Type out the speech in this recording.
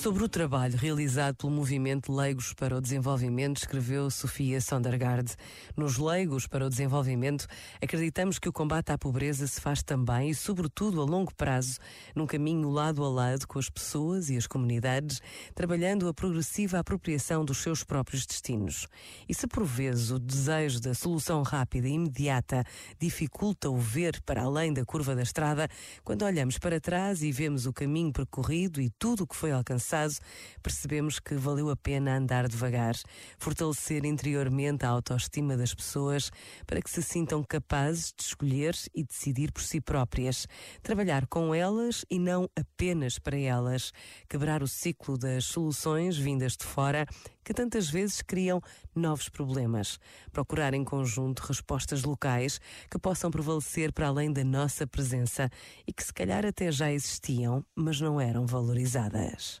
Sobre o trabalho realizado pelo Movimento Leigos para o Desenvolvimento, escreveu Sofia Sondergaard. Nos Leigos para o Desenvolvimento, acreditamos que o combate à pobreza se faz também e, sobretudo, a longo prazo, num caminho lado a lado com as pessoas e as comunidades, trabalhando a progressiva apropriação dos seus próprios destinos. E se por vezes o desejo da solução rápida e imediata dificulta o ver para além da curva da estrada, quando olhamos para trás e vemos o caminho percorrido e tudo o que foi alcançado, percebemos que valeu a pena andar devagar, fortalecer interiormente a autoestima das pessoas para que se sintam capazes de escolher e decidir por si próprias, trabalhar com elas e não apenas para elas, quebrar o ciclo das soluções vindas de fora que tantas vezes criam novos problemas. Procurar em conjunto respostas locais que possam prevalecer para além da nossa presença e que se calhar até já existiam, mas não eram valorizadas.